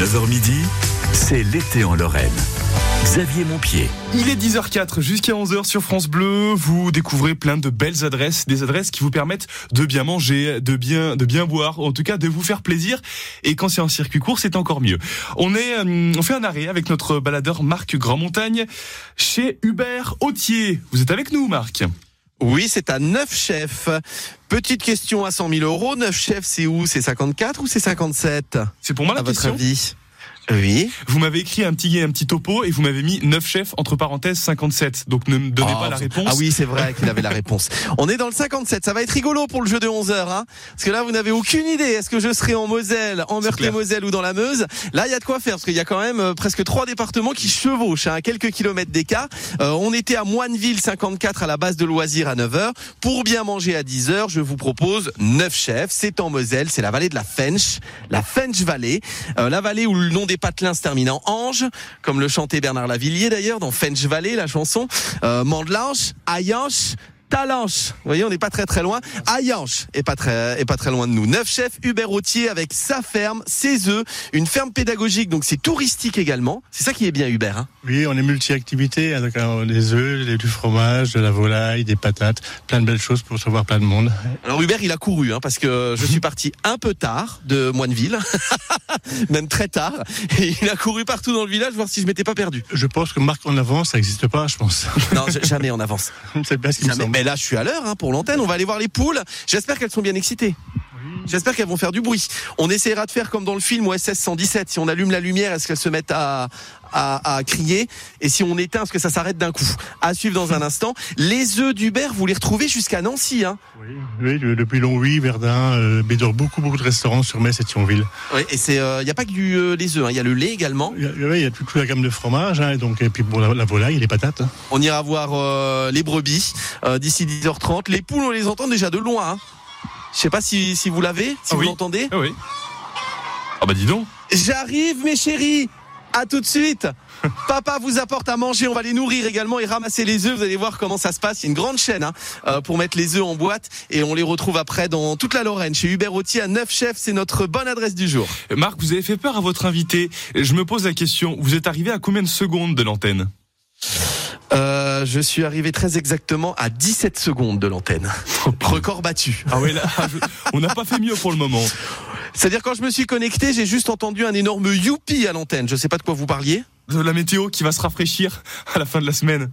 9h midi, c'est l'été en Lorraine. Xavier Montpied. Il est 10h04 jusqu'à 11h sur France Bleu. Vous découvrez plein de belles adresses, des adresses qui vous permettent de bien manger, de bien, de bien boire, en tout cas de vous faire plaisir. Et quand c'est en circuit court, c'est encore mieux. On est, euh, on fait un arrêt avec notre baladeur Marc Grand-Montagne chez Hubert Autier. Vous êtes avec nous, Marc? Oui, c'est à 9 chefs. Petite question à 100 000 euros. 9 chefs, c'est où? C'est 54 ou c'est 57 C'est pour moi la À votre question. avis? Oui. Vous m'avez écrit un petit, un petit topo et vous m'avez mis 9 chefs entre parenthèses 57. Donc ne me donnez Ah, pas la réponse. Ah oui, c'est vrai qu'il avait la réponse. On est dans le 57. Ça va être rigolo pour le jeu de 11 heures, hein. Parce que là, vous n'avez aucune idée. Est-ce que je serai en Moselle, en Meurthe-et-Moselle ou dans la Meuse? Là, il y a de quoi faire parce qu'il y a quand même euh, presque trois départements qui chevauchent hein, à quelques kilomètres d'écart. Euh, on était à Moineville 54 à la base de loisirs à 9 heures. Pour bien manger à 10 heures, je vous propose 9 chefs. C'est en Moselle, c'est la vallée de la Fench, la Fench Valley, Euh, la vallée où le nom des patelins se termine en ange, comme le chantait Bernard Lavillier d'ailleurs dans Fench Valley, la chanson. Euh, Mandelanche, Ayanche, Talanche. Vous voyez, on n'est pas très très loin. Ayanche est pas très est pas très loin de nous. Neuf chefs Hubert Rotier avec sa ferme, ses œufs, une ferme pédagogique, donc c'est touristique également. C'est ça qui est bien Hubert. Hein Oui, on est multi-activités, hein, des œufs, des- du fromage, de la volaille, des patates, plein de belles choses pour recevoir plein de monde. Alors Hubert, il a couru, hein, parce que je suis parti un peu tard de Moineville, même très tard, et il a couru partout dans le village voir si je m'étais pas perdu. Je pense que marque en avance, ça n'existe pas, je pense. Non, jamais en avance. C'est bien ce qui me Jamais. semble. Mais là, je suis à l'heure hein, pour l'antenne. On va aller voir les poules. J'espère qu'elles sont bien excitées. J'espère qu'elles vont faire du bruit. On essaiera de faire comme dans le film OSS 117. Si on allume la lumière, est-ce qu'elles se mettent à, à, à crier? Et si on éteint, est-ce que ça s'arrête d'un coup? À suivre dans un instant. Les œufs d'Hubert, vous les retrouvez jusqu'à Nancy. Hein? Oui, oui, de- depuis Longwy, Verdun, euh, Bédor, beaucoup, beaucoup de restaurants sur Metz et Thionville. Ouais, et il n'y a pas que du, euh, les œufs. hein. Il y a le lait également. Il y a, oui, il y a toute, toute la gamme de fromages, hein, et donc, et puis pour la, la volaille et les patates. hein. On ira voir euh, les brebis euh, d'ici 10h30. Les poules, on les entend déjà de loin. Hein. Je sais pas si, si vous l'avez, si Ah vous oui. l'entendez. Ah oui. Ah bah dis donc. J'arrive, mes chéris. À tout de suite. Papa vous apporte à manger. On va les nourrir également et ramasser les œufs. Vous allez voir comment ça se passe. Il y a une grande chaîne hein, euh, pour mettre les œufs en boîte et on les retrouve après dans toute la Lorraine chez Hubert Autier à 9 chefs. C'est notre bonne adresse du jour. Marc, vous avez fait peur à votre invité. Je me pose la question, vous êtes arrivé à combien de secondes de l'antenne? Euh, je suis arrivé très exactement à 17 secondes de l'antenne. Record battu. Ah ouais, là, on n'a pas fait mieux pour le moment. C'est-à-dire quand je me suis connecté, j'ai juste entendu un énorme youpi à l'antenne. Je sais pas de quoi vous parliez. De la météo qui va se rafraîchir à la fin de la semaine.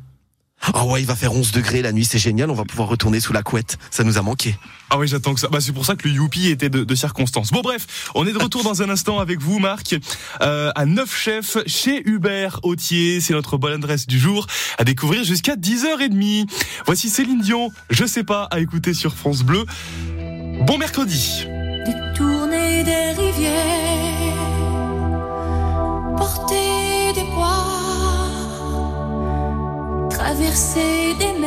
Ah ouais, il va faire 11 degrés la nuit, c'est génial. On va pouvoir retourner sous la couette. Ça nous a manqué. Ah oui, j'attends que ça. Bah, c'est pour ça que le youpi était de, de circonstance. Bon, bref, on est de retour dans un instant avec vous, Marc, euh, à Neuf Chefs chez Hubert Autier. C'est notre bonne adresse du jour à découvrir jusqu'à 10h30. Voici Céline Dion, je sais pas, à écouter sur France Bleu. Bon mercredi. Traverser des mers,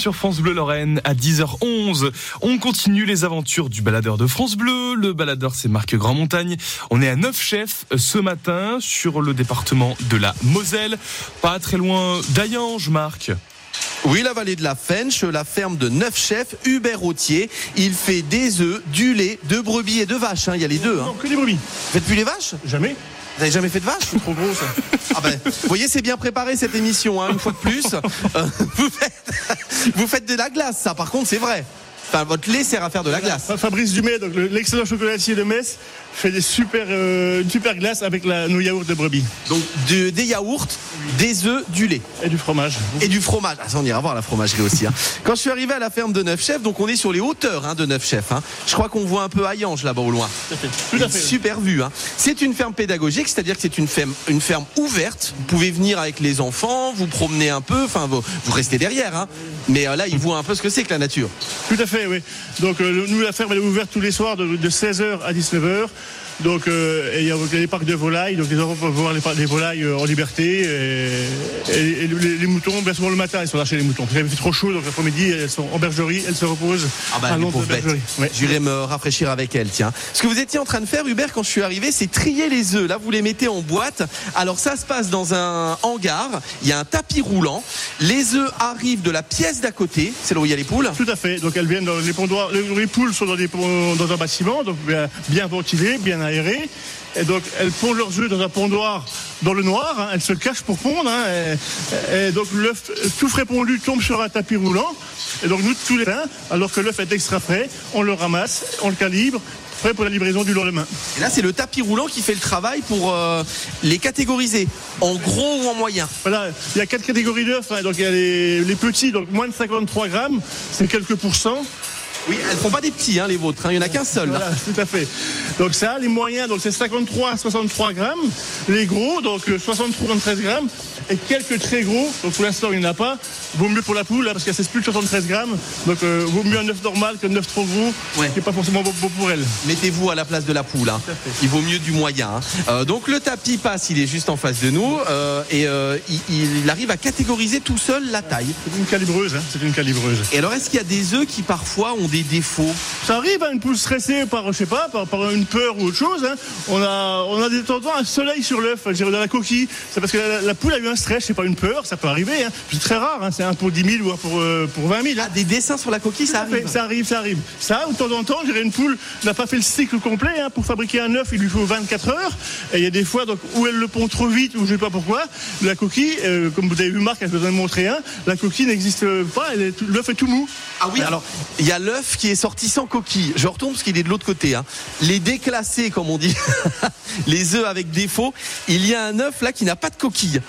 sur France Bleu Lorraine à 10h11. On continue les aventures du baladeur de France Bleu. Le baladeur, c'est Marc Grand Montagne. On est à neuf chefs ce matin sur le département de la Moselle. Pas très loin d'Ayange, Marc. Oui, la vallée de la Fench, la ferme de neuf chefs, Hubert Rotier. Il fait des œufs, du lait, de brebis et de vaches. hein. Il y a les deux. Hein. Non, que des brebis. Vous faites plus les vaches? Jamais. Vous avez jamais fait de vache C'est trop gros ça. Ah ben, vous voyez, c'est bien préparé cette émission, hein, une fois de plus. Euh, vous, faites, vous faites de la glace, ça par contre c'est vrai. Enfin, votre lait sert à faire de la glace. Fa- Fabrice Dumais, donc le- l'excellent chocolatier de Metz, fait des super, euh, une super glace avec la, nos yaourts de brebis Donc de- des yaourts, des œufs, du lait. et du fromage. Et du fromage. Ah, ça, on ira voir la fromagerie aussi. hein. Quand je suis arrivé à la ferme de Neuf Chefs, donc on est sur les hauteurs hein, de Neuf Chefs. hein. Je crois qu'on voit un peu Hayange là-bas au loin. Tout à fait. Tout à fait. Super vue. Hein. C'est une ferme pédagogique, c'est-à-dire que c'est une ferme, une ferme ouverte. Vous pouvez venir avec les enfants, vous promener un peu, enfin vous, vous restez derrière. Hein. Mais euh, là, ils voient un peu ce que c'est que la nature. Tout à fait, oui. Donc euh, nous, la ferme elle est ouverte tous les soirs de, de 16h à 19h. Donc euh, et il y a les parcs de volailles, donc les enfants peuvent voir les, des volailles euh, en liberté. Et, et les, les moutons, bien souvent le matin, ils sont lâchés les moutons. Il fait trop chaud, donc l'après-midi, elles sont en bergerie, elles se reposent Ah bah à les bergerie. Ouais. J'irai me rafraîchir avec elle, tiens. Ce que vous étiez en train de faire, Hubert, quand je suis arrivé, c'est trier les œufs. Là, vous les mettez en boîte. Alors ça se passe dans un hangar. Il y a un tapis roulant. Les œufs arrivent de la pièce d'à côté. C'est là où il y a les poules. Tout à fait. Donc elles viennent dans les pondoirs. Les, les poules sont dans, des dans un bâtiment, donc bien, bien ventilé, bien aéré. Et donc elles pondent leurs œufs dans un pondoir dans le noir. hein. Elles se cachent pour pondre. hein. Et, et donc l'œuf tout frais pondu tombe sur un tapis roulant. Et donc nous tous les matins, alors que l'œuf est extra frais, on le ramasse, on le calibre, prêt pour la livraison du lendemain. Et là, c'est le tapis roulant qui fait le travail pour euh, les catégoriser. En gros ou en moyen. Voilà, il y a quatre catégories d'œufs. hein. Donc il y a les, les petits, donc moins de 53 grammes, c'est quelques pourcents. Oui, elles font pas des petits, hein, les vôtres. hein. Il y en a qu'un seul. là. Voilà, tout à fait. Donc ça, les moyens, donc c'est 53 à 63 grammes. Les gros, donc euh, 63 73 grammes. Et quelques très gros, donc pour l'instant il n'y en a pas. Vaut mieux pour la poule, là, parce qu'elle c'est plus de 73 grammes. Donc euh, vaut mieux un œuf normal qu'un œuf trop gros, Ouais. qui n'est pas forcément bon, pour elle. Mettez-vous à la place de la poule. hein. Il vaut mieux du moyen. hein. Euh, donc le tapis passe, il est juste en face de nous euh, et euh, il, il arrive à catégoriser tout seul la taille. C'est une calibreuse, hein, c'est une calibreuse. Et alors, est-ce qu'il y a des œufs qui parfois ont des défauts Ça arrive, hein, une poule stressée par, je sais pas, par, par une peur ou autre chose. hein. On a, on a de temps en temps un soleil sur l'œuf, je dirais, dans la coquille. C'est parce que la, la poule a eu un stress, c'est pas une peur, ça peut arriver. hein. C'est très rare, hein, c'est un pour 10 000 ou un pour, euh, pour 20 000. hein. Ah, des dessins sur la coquille, ça Ça, fait- arrive. ça arrive, ça arrive. Ça, de temps en temps, je dirais, une poule n'a pas fait le cycle complet. hein. Pour fabriquer un œuf, il lui faut 24 heures. Et il y a des fois donc, où elle le pond trop vite, ou je sais pas pourquoi. La coquille, euh, comme vous avez vu Marc, je vous en ai montré un, la coquille n'existe pas, elle l'œuf est tout mou. Ah oui, alors, il y a l'œuf qui est sorti sans coquille. Je retourne parce qu'il est de l'autre côté. hein. Les déclassés, comme on dit, les œufs avec défaut, il y a un œuf là qui n'a pas de coquille.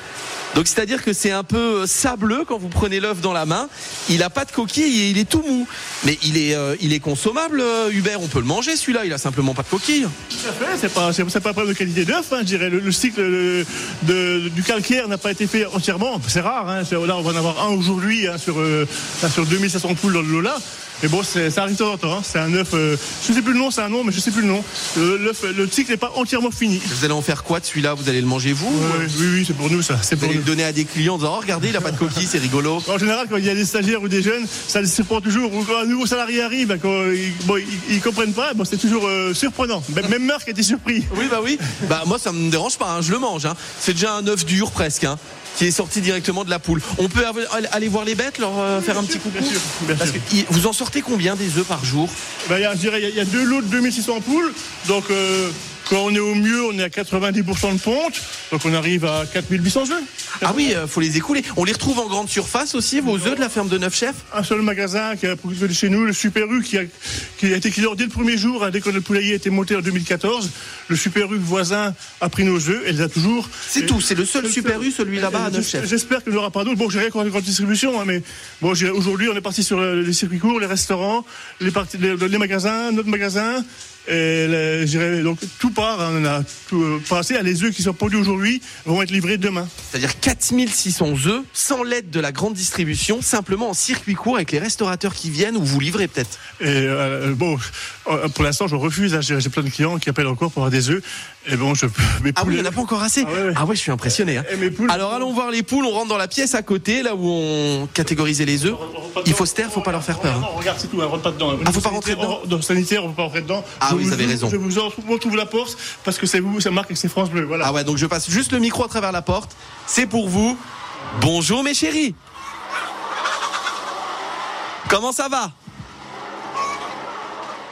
Donc c'est-à-dire que c'est un peu euh, sableux quand vous prenez l'œuf dans la main. Il n'a pas de coquille et il est tout mou. Mais il est, euh, il est consommable, euh, Hubert. On peut le manger celui-là. Il a simplement pas de coquille. Tout à fait, c'est pas, pas un problème de qualité d'œuf, hein, je dirais. Le, le cycle du calcaire n'a pas été fait entièrement. C'est rare, hein. Là on va en avoir un aujourd'hui hein, sur, euh, sur 2500 poules dans le lot là. Mais bon, c'est- ça arrive de temps en temps. hein. C'est un œuf, euh, je sais plus le nom, c'est un nom, mais je sais plus le nom. Le, l'œuf, le cycle n'est pas entièrement fini. Vous allez en faire quoi de celui-là? Vous allez le manger vous Ouais, oui, oui, c'est pour nous ça. C'est Vous pour allez nous. le donner à des clients en disant oh, regardez, il a pas de coquille, c'est rigolo. En général, quand il y a des stagiaires ou des jeunes, ça les surprend toujours. Ou quand un nouveau salarié arrive, quand ils, bon, ils, ils comprennent pas, bon, c'est toujours euh, surprenant. Même même Marc était surpris. Oui, bah oui. Bah moi, ça me dérange pas. hein, je le mange. hein. C'est déjà un œuf dur presque. Qui est sorti directement de la poule. On peut aller voir les bêtes, leur euh, faire un petit coucou Bien sûr, bien Parce sûr. que il- vous en sortez combien des œufs par jour? A- il y a deux lots de 2600 poules. Donc, euh, quand on est au mieux, on est à 90% de ponte. Donc, on arrive à 4800 œufs. Ah oui, euh, faut les écouler. On les retrouve en grande surface aussi, vos œufs de la ferme de Neuf Chefs Un seul magasin qui a produit chez nous, le Super U, qui a, qui a été client dès le premier jour, hein, dès que le poulailler a été monté en 2014. Le Super U voisin a pris nos œufs, elle les a toujours. C'est tout, c'est le seul Super U, celui là-bas à Euh, Neuf Chefs. J'espère qu'il n'y aura pas d'autres. Bon, j'ai rien contre la grande distribution, hein, mais bon, aujourd'hui, on est parti sur euh, les circuits courts, les restaurants, les, parties, les, les magasins, notre magasin. Et les- donc tout part, hein, on a tout euh, passé. Les œufs qui sont produits aujourd'hui vont être livrés demain. C'est-à-dire 4600 œufs sans l'aide de la grande distribution, simplement en circuit court avec les restaurateurs qui viennent ou vous livrez peut-être. Et euh, bon, euh, pour l'instant, je refuse. hein. J'ai plein de clients qui appellent encore pour avoir des œufs. Et bon, je peux. Mes Ah oui, poules- il n'y en a pas encore assez. Ah ouais, ouais. Ah ouais, je suis impressionné. hein. Et mes poules- Alors allons voir les poules. On rentre dans la pièce à côté, là où on catégorisait les œufs. Il faut se taire, faut pas leur faire peur. Non, regarde, c'est tout, hein, rentre pas dedans. Ah, faut pas rentrer dedans Dans le sanitaire, on peut pas rentrer dedans. Ah Je oui, vous avez raison. Je vous en- on trouve la porte parce que c'est vous, ça marque que c'est France Bleu. Voilà. Ah ouais, donc je passe juste le micro à travers la porte. C'est pour vous. Bonjour mes chéris. Comment ça va?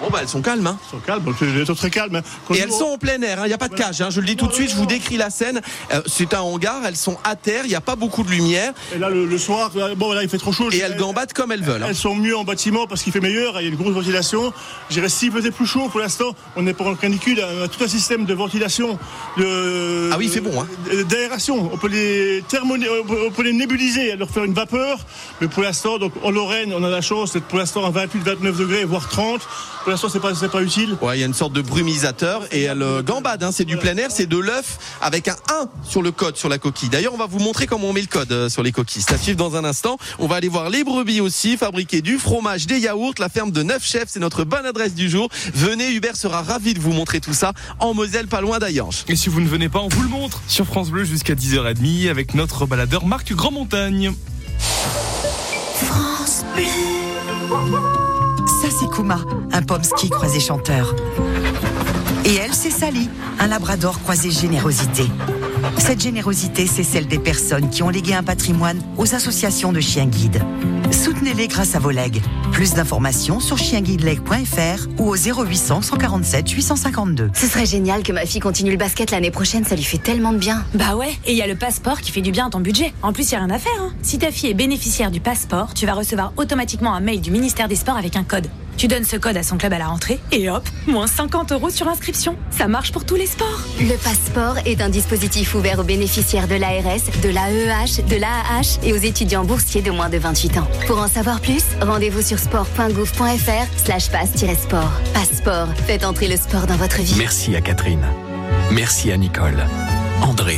Bon bah elles sont calmes. Hein. Ils sont calmes, donc, ils sont très calmes. hein. Et elles on- sont en plein air, il n'y a pas de cage, hein. je le dis tout de suite, je vous décris la scène. Euh, c'est un hangar, elles sont à terre, il n'y a pas beaucoup de lumière Et là, le, le soir, euh, bon, là, il fait trop chaud. et elles gambadent comme elles veulent. hein. Elles sont mieux en bâtiment parce qu'il fait meilleur, il y a une grosse ventilation. Je dirais, s'il faisait plus chaud pour l'instant, on est pour un canicule, on a tout un système de ventilation, de, Ah oui, il fait bon, hein. d'aération. On peut les thermoni- on peut- on peut les nébuliser, leur faire une vapeur. Mais pour l'instant, donc, en Lorraine, on a la chance d'être pour l'instant à 28, 29 degrés, voire 30. Pour l'instant, c'est pas, c'est pas utile. Ouais, il y a une sorte de brumisateur et elles euh, gambadent, hein. c'est du plein air, c'est de l'œuf avec un 1 sur le code, sur la coquille. D'ailleurs, on va vous montrer comment on met le code euh, sur les coquilles. Ça suit dans un instant. On va aller voir les brebis aussi, fabriquer du fromage, des yaourts, la ferme de Neuf Chefs, c'est notre bonne adresse du jour. Venez, Hubert sera ravi de vous montrer tout ça en Moselle, pas loin d'Ayange. Et si vous ne venez pas, on vous le montre sur France Bleu jusqu'à 10h30 avec notre baladeur Marc Grand Montagne. France Bleu. Ça, c'est Kuma, un pomsky croisé chanteur. Et elle, c'est Sally, un labrador croisé générosité. Cette générosité, c'est celle des personnes qui ont légué un patrimoine aux associations de chiens guides. Soutenez-les grâce à vos legs. Plus d'informations sur chienguideleg.fr ou au 0800 147 852. Ce serait génial que ma fille continue le basket l'année prochaine, ça lui fait tellement de bien. Bah ouais, et il y a le passeport qui fait du bien à ton budget. En plus, il y a rien à faire. Hein. Si ta fille est bénéficiaire du passeport, tu vas recevoir automatiquement un mail du ministère des Sports avec un code. Tu donnes ce code à son club à la rentrée et hop, moins 50 euros sur inscription. Ça marche pour tous les sports. Le passeport est un dispositif ouvert aux bénéficiaires de l'ARS, de l'AEH, de l'AAH et aux étudiants boursiers de moins de 28 ans. Pour en savoir plus, rendez-vous sur sport.gouv.fr slash passe-sport. Passeport, faites entrer le sport dans votre vie. Merci à Catherine. Merci à Nicole, André,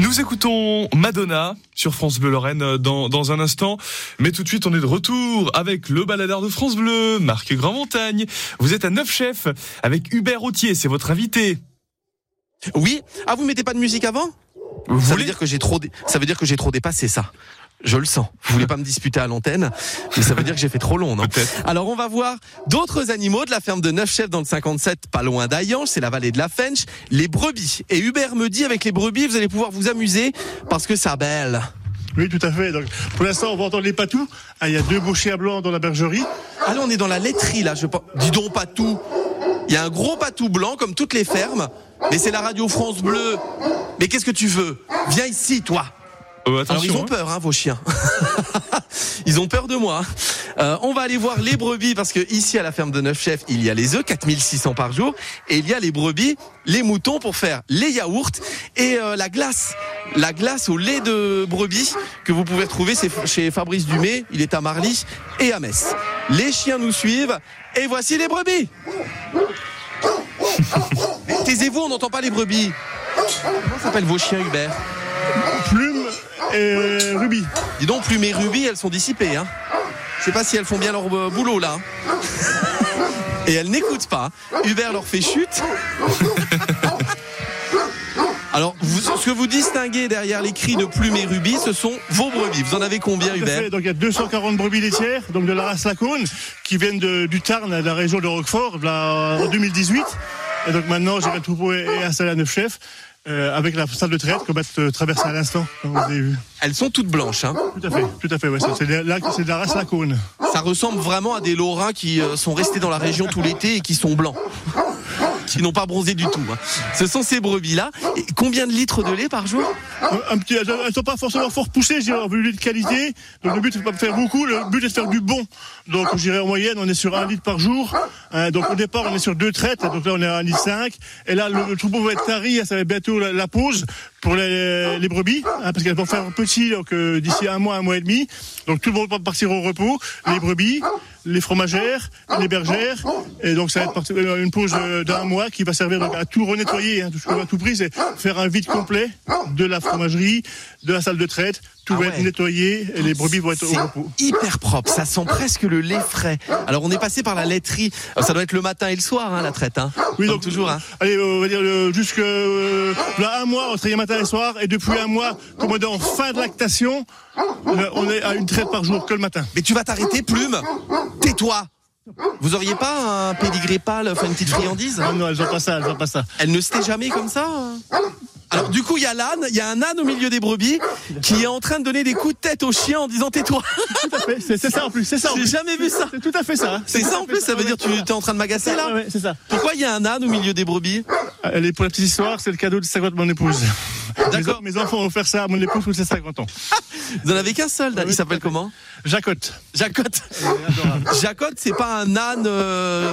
Nous écoutons Madonna sur France Bleu Lorraine euh, dans, dans un instant. Mais tout de suite, on est de retour avec le baladeur de France Bleu, Marc Grand Montagne. Vous êtes à Neuf Chefs avec Hubert Autier, c'est votre invité. Oui Ah, vous mettez pas de musique avant? Vous Ça veut dire que j'ai trop, dé- ça veut dire que j'ai trop dépassé ça. Je le sens. Vous voulez pas me disputer à l'antenne, mais ça veut dire que j'ai fait trop long, non. Alors on va voir d'autres animaux de la ferme de Neuf Chefs dans le 57, pas loin d'Ayange, c'est la vallée de la Fench, les brebis. Et Hubert me dit avec les brebis, vous allez pouvoir vous amuser parce que ça belle. Oui, tout à fait. Donc, pour l'instant, on va entendre les patous. Ah, il y a deux beaux chiens blancs dans la bergerie. Ah là, on est dans la laiterie là, je pense. Dis donc patou. Il y a un gros patou blanc comme toutes les fermes, mais c'est la radio France Bleu. Mais qu'est-ce que tu veux? Viens ici, toi. Euh, Alors attention, ils ont hein. peur, hein, vos chiens. ils ont peur de moi. Euh, on va aller voir les brebis parce que ici à la ferme de Neuf Chefs, il y a les œufs, 4600 par jour, et il y a les brebis, les moutons pour faire les yaourts et euh, la glace. La glace au lait de brebis que vous pouvez retrouver c'est chez Fabrice Dumay, il est à Marly et à Metz. Les chiens nous suivent et voici les brebis. Taisez-vous, on n'entend pas les brebis. Comment s'appellent vos chiens Hubert? Et Ruby. Dis donc, Plume et Ruby, elles sont dissipées. Hein. Je sais pas si elles font bien leur euh, boulot là. hein. Et elles n'écoutent pas. Hubert leur fait chute. Alors, vous- ce que vous distinguez derrière les cris de Plume et Ruby, ce sont vos brebis. Vous en avez combien, Hubert fait. Donc il y a 240 brebis laitières, donc de la race Lacône, qui viennent de- du Tarn, de la région de Roquefort, là, en 2018. Et donc maintenant, j'ai le troupeau est est installé à Neuf Chefs, euh, avec la salle de traite qu'on va traverser à l'instant, comme vous avez vu. Elles sont toutes blanches. Hein. Tout à fait, tout à fait. Ouais, c'est- de, la- c'est de la race. Ça ressemble vraiment à des Lorrains qui euh, sont restés dans la région tout l'été et qui sont blancs. qui n'ont pas bronzé du tout. hein. Ce sont ces brebis-là. Et combien de litres de lait par jour? Un petit, elles ne sont pas forcément fort poussées, vu le lait de qualité. Donc le but c'est pas de faire beaucoup, le but est de faire du bon. Donc je dirais en moyenne, on est sur un litre par jour. Hein, donc au départ, on est sur deux traites, donc là on est à un litre cinq. Et là, le, le troupeau va être tari, ça va être bientôt la, la pause pour les, brebis, hein, parce qu'elles vont faire petit donc euh, d'ici un mois, un mois et demi. Donc tout le monde va partir au repos, les brebis, les fromagères, les bergères, et donc ça va être euh, une pause euh, d'un mois qui va servir à tout renettoyer. Hein, tout ce qu'on va tout prix, c'est faire un vide complet de la fromagerie, de la salle de traite. Tout Ah va ouais. être nettoyé et les brebis vont être au repos. hyper propre, ça sent presque le lait frais. Alors on est passé par la laiterie, Euh, ça doit être le matin et le soir hein, la traite. Hein. Oui, donc toujours. Hein. Allez, euh, on va dire euh, jusque euh, là, un mois, on travaille matin et soir, et depuis un mois, comme on est en fin de lactation, euh, on est à une traite par jour que le matin. Mais tu vas t'arrêter, plume Tais-toi Vous auriez pas un pédigré pâle, enfin une petite friandise Ah non, elles ont pas ça, elles ont pas ça. Elle ne se tait jamais comme ça hein alors du coup il y a l'âne, il y a un âne au milieu des brebis qui est en train de donner des coups de tête au chien en disant tais-toi. Tout à fait, c'est ça en plus, c'est ça. en J'ai jamais vu ça. C'est tout à fait ça. hein. C'est ça en plus, ça veut dire que tu es en train de m'agacer là Ouais, ouais, c'est ça. Pourquoi il y a un âne au milieu des brebis? Allez, pour la petite histoire, c'est le cadeau de 50 de mon épouse. D'accord. Mes, enfants ont offert ça à mon épouse pour ses 50 ans. Vous en avez qu'un seul, il s'appelle comment? Jacotte. Jacotte. Jacotte, c'est pas un âne euh,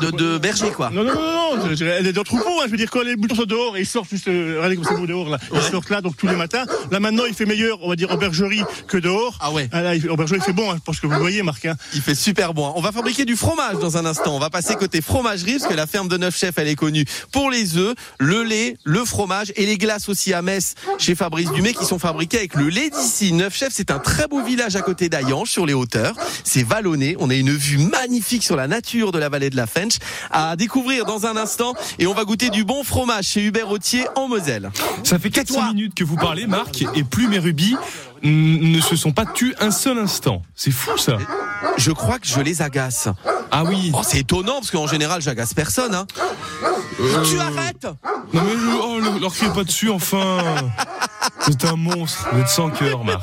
de, de berger quoi. Non, non, non, non, je- je- elle est dans le troupeau, hein, je veux dire, quand les boutons sont dehors, et ils sortent juste, euh, regardez comme c'est beau dehors, là. Ils sortent là, donc tous les matins. Là, maintenant, il fait meilleur, on va dire, en bergerie que dehors. Ah ouais. là, il- en bergerie, il fait bon, hein, parce que vous le voyez, Marc, hein. Il fait super bon. On va fabriquer du fromage dans un instant. On va passer côté fromagerie parce que la ferme de Neuf Chefs, elle est connue pour les œufs, le lait, le fromage et les glaces aussi à Metz chez Fabrice Dumais qui sont fabriquées avec le lait d'ici. Neuf Chefs, c'est un très beau village à côté d'Ayange sur les hauteurs. C'est vallonné. On a une vue magnifique sur la nature de la vallée de la Fench à découvrir dans un instant et on va goûter du bon fromage chez Hubert Autier en Moselle. Ça fait 400 minutes que vous parlez, Marc, et Plume et Ruby mm, ne se sont pas tus un seul instant. C'est fou ça. Je crois que je les agace. Ah oui. Oh, c'est étonnant parce qu'en général, j'agace personne. Hein. Tu arrêtes Non mais le- oh, le- leur pas dessus enfin. C'est un monstre. Vous êtes sans cœur, Marc.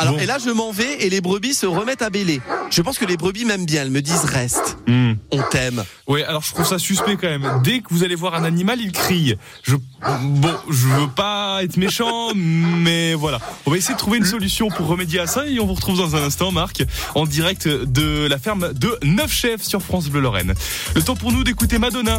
Alors, Bon. et là, je m'en vais et les brebis se remettent à bêler. Je pense que les brebis m'aiment bien. Elles me disent reste. Hmm. On t'aime. Ouais, alors je trouve ça suspect quand même. Dès que vous allez voir un animal, il crie. Je, bon, je veux pas être méchant, mais voilà. On va essayer de trouver une solution pour remédier à ça et on vous retrouve dans un instant, Marc, en direct de la ferme de Neuf Chefs sur France Bleu Lorraine. Le temps pour nous d'écouter Madonna.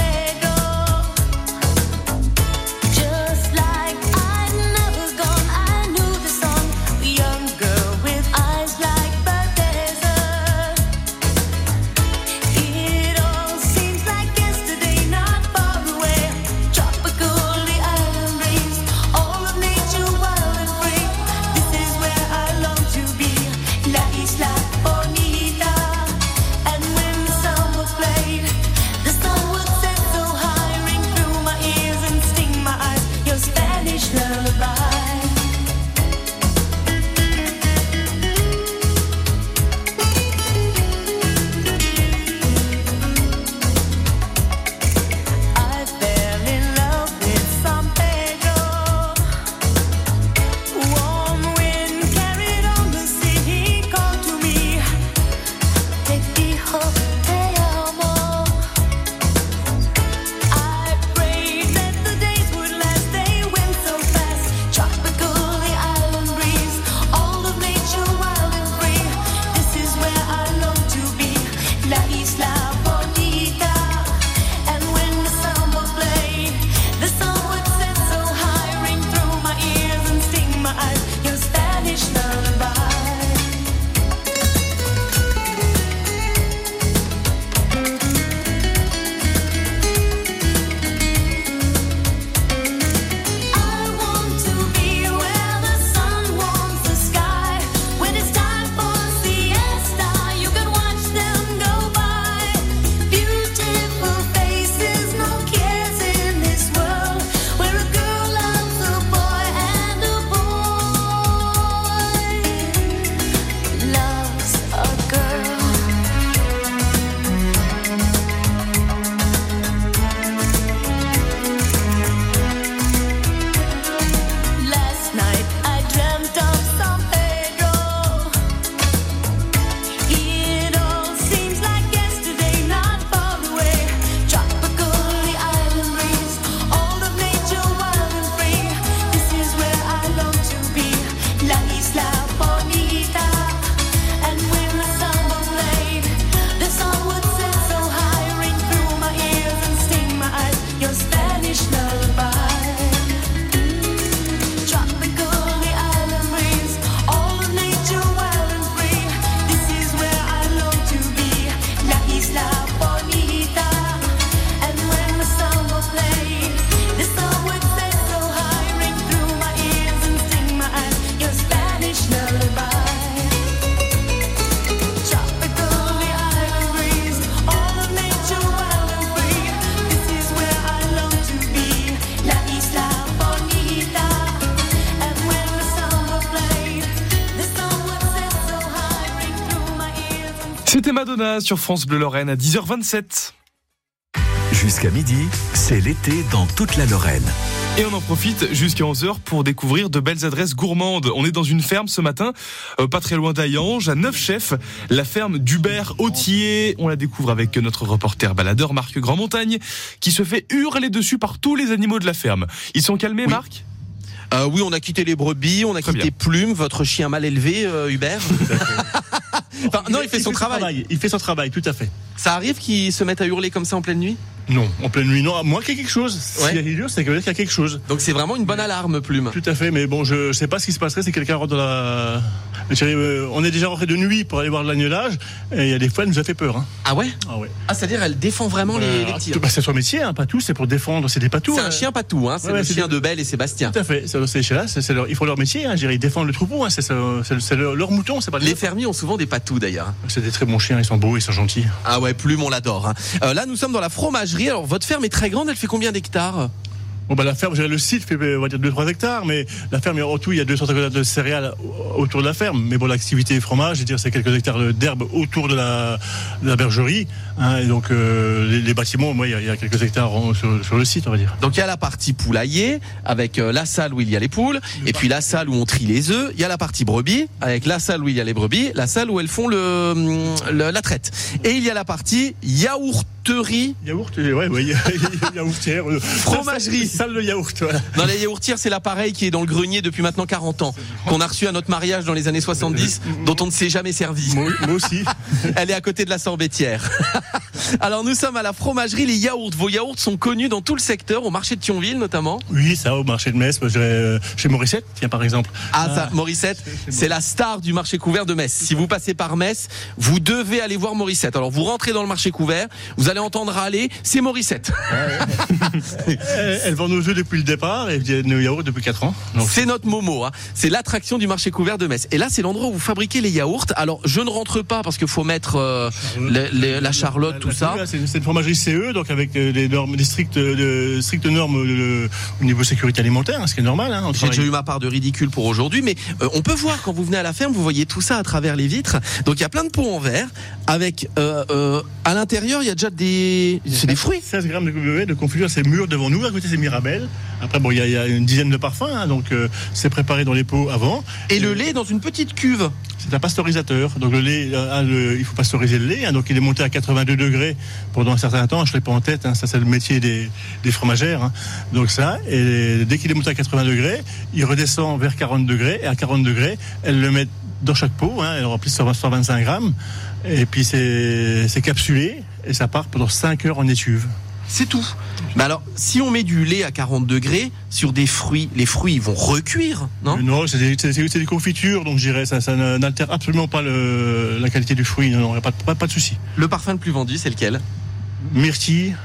Madonna sur France Bleu Lorraine à 10h27. Jusqu'à midi, c'est l'été dans toute la Lorraine. Et on en profite jusqu'à 11h pour découvrir de belles adresses gourmandes. On est dans une ferme ce matin, euh, pas très loin d'Ayange, à Neuf Chefs, la ferme d'Hubert Autier. On la découvre avec notre reporter baladeur Marc Grandmontagne, qui se fait hurler dessus par tous les animaux de la ferme. Ils sont calmés, Oui. Marc? Euh, oui, on a quitté les brebis, on a Très quitté bien. Plume, votre chien mal élevé, euh, Hubert. Enfin, non, il fait son travail. Il fait son travail, tout à fait. Ça arrive qu'il se mette à hurler comme ça en pleine nuit? Non, en pleine nuit, non. Moi, qu'il y a quelque chose. Ouais. S'il y a c'est qu'il y a quelque chose. Donc c'est vraiment une bonne alarme, Plume. Tout à fait, mais bon, je sais pas ce qui se passerait si quelqu'un rentre dans la. Euh, On est déjà rentré de nuit pour aller voir l'agnelage, et il y a des fois, elle nous a fait peur. Hein. Ah ouais? Ah ouais. Ah, c'est-à-dire elle défend vraiment les, les tout- bah, c'est son métier, hein, pas tout, c'est pour défendre, c'est des patous. C'est hein. un chien patou, hein, c'est Ouais, le chien des- de Belle et Sébastien. Tout à fait, leur- ils font leur métier, hein, ils défendent le troupeau, hein, c'est leur, leur mouton, pas Les les fermiers ont souvent des patous d'ailleurs. C'est des très bons chiens, ils sont beaux, ils sont gentils. Ah ouais, Plume, on l'adore. hein. Euh, là, nous sommes dans la fromagerie. Alors, votre ferme est très grande, elle fait combien d'hectares? Bon, bah, la ferme, le site fait, on va dire, 2-3 hectares, mais la ferme, en tout, il y a 200 hectares de céréales autour de la ferme. Mais bon, l'activité fromage, je veux dire, c'est quelques hectares d'herbe autour de la, de la bergerie. hein, et donc, euh, les, les bâtiments, moi, il y, a- il y a quelques hectares en- sur, sur le site, on va dire. Donc, il y a la partie poulailler, avec euh, la salle où il y a les poules, et puis la salle où on trie les œufs. Il y a la partie brebis, avec la salle où il y a les brebis, la salle où elles font le, hum, le- la traite. Et il y a la partie yaourterie. Yaourt, euh, ouais, ouais, yaourtière. euh, Fromagerie. Salle de yaourt, voilà. Dans les yaourtières, c'est l'appareil qui est dans le grenier depuis maintenant 40 ans, qu'on a reçu à notre mariage dans les années 70, dont on ne s'est jamais servi. Moi, moi aussi. Elle est à côté de la sorbetière. Alors nous sommes à la fromagerie Les Yaourts. Vos yaourts sont connus dans tout le secteur, au marché de Thionville notamment. Oui, ça, au marché de Metz, euh, chez Morissette, tiens, par exemple. Ah, ça, Morissette, c'est la star du marché couvert de Metz. Si vous passez par Metz, vous devez aller voir Morissette. Alors vous rentrez dans le marché couvert, vous allez entendre râler, c'est Morissette. Elle, vend nos œufs depuis le départ et nos yaourts depuis 4 ans. C'est notre Momo, hein. c'est l'attraction du marché couvert de Metz. Et là, c'est l'endroit où vous fabriquez les yaourts. Alors, je ne rentre pas parce qu'il faut mettre euh, le- le- la charlotte, tout ça. C'est une fromagerie CE, donc avec euh, des normes, des strictes, de, strictes normes au niveau sécurité alimentaire, hein, ce qui est normal. Hein, J'ai déjà eu ma part de ridicule pour aujourd'hui, mais euh, on peut voir quand vous venez à la ferme, vous voyez tout ça à travers les vitres. Donc il y a plein de pots en verre avec euh, à l'intérieur il y a déjà des c'est des fruits. 16 grammes de, de, de confiture, c'est mûr devant nous. À côté, c'est Mirabelle. Après, bon, il y, a- il y a une dizaine de parfums, hein, donc euh, c'est préparé dans les pots avant. Et le lait dans une petite cuve. C'est un pasteurisateur. Donc le lait, euh, ah, le- il faut pasteuriser le lait. hein, donc il est monté à 82 degrés pendant un certain temps. Je ne l'ai pas en tête. hein, ça, c'est le métier des, des fromagères. Donc ça. Et dès qu'il est monté à 80 degrés, il redescend vers 40 degrés. Et à 40 degrés, elle le met dans chaque pot. Hein, elle remplit 125 grammes. Et puis c'est capsulé. Et ça part pendant 5 heures en étuve. C'est tout. Mais alors, si on met du lait à 40 degrés sur des fruits, les fruits ils vont recuire, non? Non, c'est des, confitures, donc je dirais ça, ça n'altère absolument pas le- la qualité du fruit. Non, non, y a pas, de- pas, pas de souci. Le parfum le plus vendu, c'est lequel? Myrtille.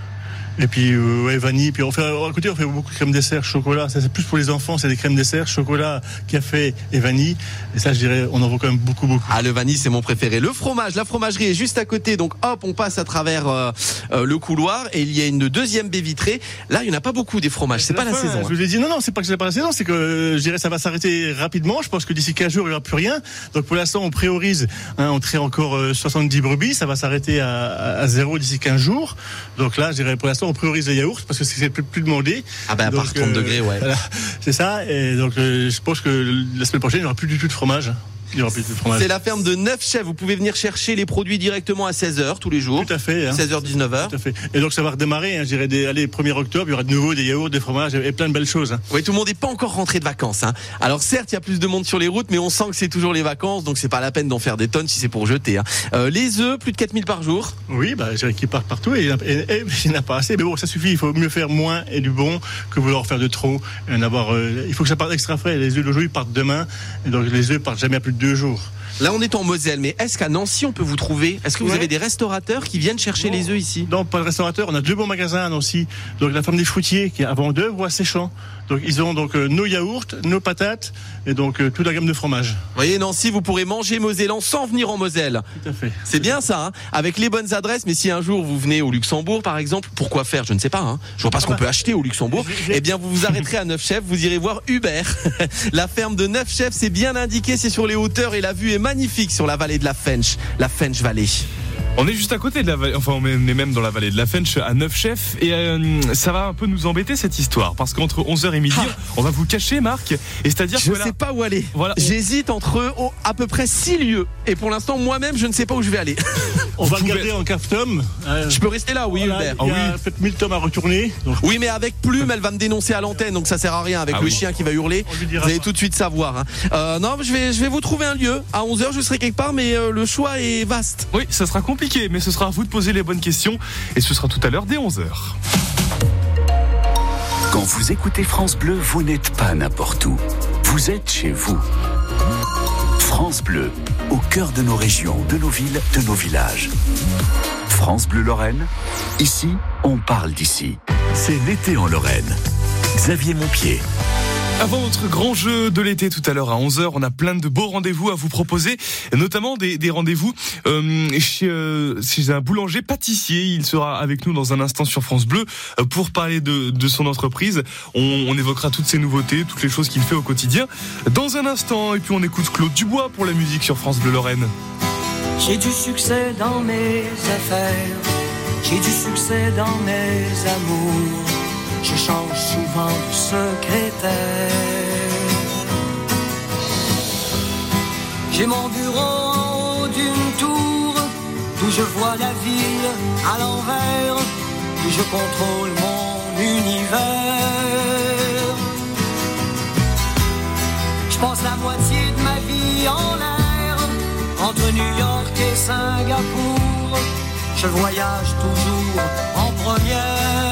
Et puis euh, ouais, vanille. Puis on fait à côté on fait beaucoup de crème dessert, chocolat. Ça c'est plus pour les enfants, c'est des crèmes dessert, chocolat, café et vanille. Et ça je dirais on en voit quand même beaucoup beaucoup. Ah, le vanille, c'est mon préféré. Le fromage, la fromagerie est juste à côté. Donc, hop, on passe à travers euh, euh, le couloir et il y a une deuxième baie vitrée. Là, il n'y en a pas beaucoup des fromages. C'est pas la saison. Je hein. vous ai dit non non c'est pas que c'est pas la saison, c'est que euh, je dirais ça va s'arrêter rapidement. Je pense que d'ici 15 jours il n'y aura plus rien. Donc pour l'instant on priorise. Hein, on trie encore euh, 70 brebis, ça va s'arrêter à, à, à zéro d'ici 15 jours. Donc là je dirais pour l'instant on priorise les yaourts parce que c'est plus, plus demandé. Ah, ben, à part Donc, 30 degrés, ouais. voilà, c'est ça. Et donc euh, je pense que la semaine prochaine il n'y aura plus du tout de fromage. C'est la ferme de 9 chefs. Vous pouvez venir chercher les produits directement à 16h tous les jours. Tout à fait. hein. 16h, 19h. Tout à fait. Et donc ça va redémarrer, hein, des, allez, 1er octobre, il y aura de nouveau des yaourts, des fromages et plein de belles choses. hein. Oui, tout le monde n'est pas encore rentré de vacances. Hein. Alors certes, il y a plus de monde sur les routes, mais on sent que c'est toujours les vacances, donc c'est pas la peine d'en faire des tonnes si c'est pour jeter. Hein. Euh, les œufs, plus de 4000 par jour. Oui, bah, je dirais qu'ils partent partout et il n'y en, a- et- et il n'y en a pas assez. Mais bon, ça suffit, il faut mieux faire moins et du bon que vouloir faire de trop. Et en avoir, euh, il faut que ça parte extra frais. Les œufs d'aujourd'hui partent demain, et donc les œufs partent jamais à plus de deux jours. Là, on est en Moselle, mais est-ce qu'à Nancy, on peut vous trouver? Est-ce que vous Ouais. avez des restaurateurs qui viennent chercher les œufs ici? Non, pas de restaurateur. On a deux bons magasins à Nancy. Donc la ferme des fruitiers qui est à Vendœuvre ou à Séchant. Donc ils ont donc euh, nos yaourts, nos patates et donc euh, toute la gamme de fromage. Vous voyez, Nancy, vous pourrez manger mosellan sans venir en Moselle. Tout à fait. C'est bien ça, hein avec les bonnes adresses. Mais si un jour vous venez au Luxembourg, par exemple, pourquoi faire? Je ne sais pas. Hein je vois pas ce qu'on peut acheter au Luxembourg. Eh bien, vous vous arrêterez à Neuf Chefs, vous irez voir Hubert. la ferme de Neuf Chefs, c'est bien indiqué, c'est sur les hauteurs et la vue est magnifique sur la vallée de la Fench, la Fench Valley. On est juste à côté de la vallée, enfin on est même dans la vallée de la Fench à Neuf Chefs et euh, ça va un peu nous embêter cette histoire parce qu'entre 11h et midi, on va vous cacher Marc et c'est-à-dire Ah. Je que là, sais pas où aller. Voilà, on- J'hésite entre oh, à peu près 6 lieux. Et pour l'instant, moi-même, je ne sais pas où je vais aller. On va pouvez- le garder en cave-tome. Euh, Je peux rester là, oui, voilà, Hubert. Il y Ah a peut-être 1000 tomes à retourner. Donc, Oui, mais avec Plume, elle va me dénoncer à l'antenne, donc ça sert à rien. Avec Ah le oui. chien qui va hurler, vous allez pas. tout de suite savoir. hein. Euh, non, je vais, je vais vous trouver un lieu. À 11h, je serai quelque part, mais euh, le choix est vaste. oui, ça sera compliqué mais ce sera à vous de poser les bonnes questions et ce sera tout à l'heure dès 11h. Quand vous écoutez France Bleu, vous n'êtes pas n'importe où. Vous êtes chez vous. France Bleu, au cœur de nos régions, de nos villes, de nos villages. France Bleu Lorraine, ici, on parle d'ici. C'est l'été en Lorraine. Xavier Montpied. Avant notre grand jeu de l'été tout à l'heure à 11h, on a plein de beaux rendez-vous à vous proposer, notamment des, des rendez-vous euh, chez, euh, chez un boulanger pâtissier. Il sera avec nous dans un instant sur France Bleu euh, pour parler de, de son entreprise. On, on évoquera toutes ses nouveautés, toutes les choses qu'il fait au quotidien dans un instant. Et puis on écoute Claude Dubois pour la musique sur France Bleu Lorraine. J'ai du succès dans mes affaires, j'ai du succès dans mes amours. Je change souvent de secrétaire. J'ai mon bureau en haut d'une tour, d'où je vois la ville à l'envers, où je contrôle mon univers. Je passe la moitié de ma vie en l'air, entre New York et Singapour. Je voyage toujours en première.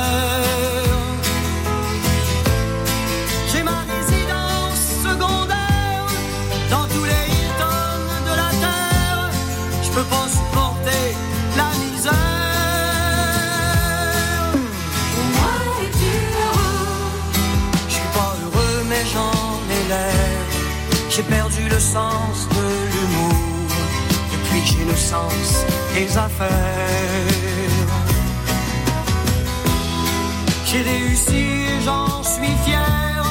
J'ai perdu le sens de l'humour depuis que j'ai le sens des affaires. J'ai réussi et j'en suis fier.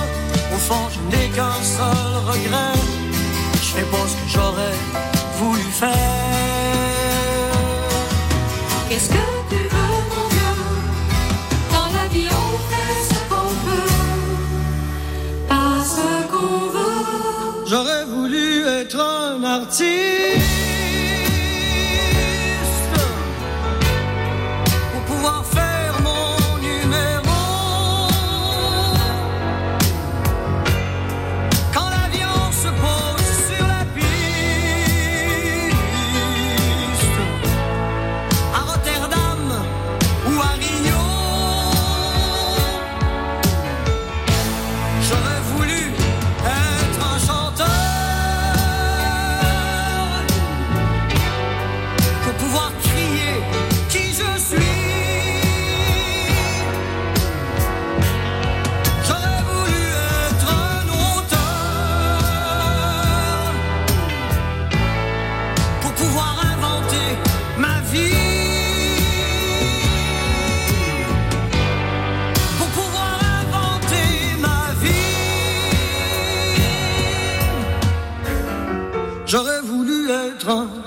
Au fond, je n'ai qu'un seul regret. Je fais pas ce que j'aurais voulu faire. Qu'est-ce que J'aurais voulu être un artiste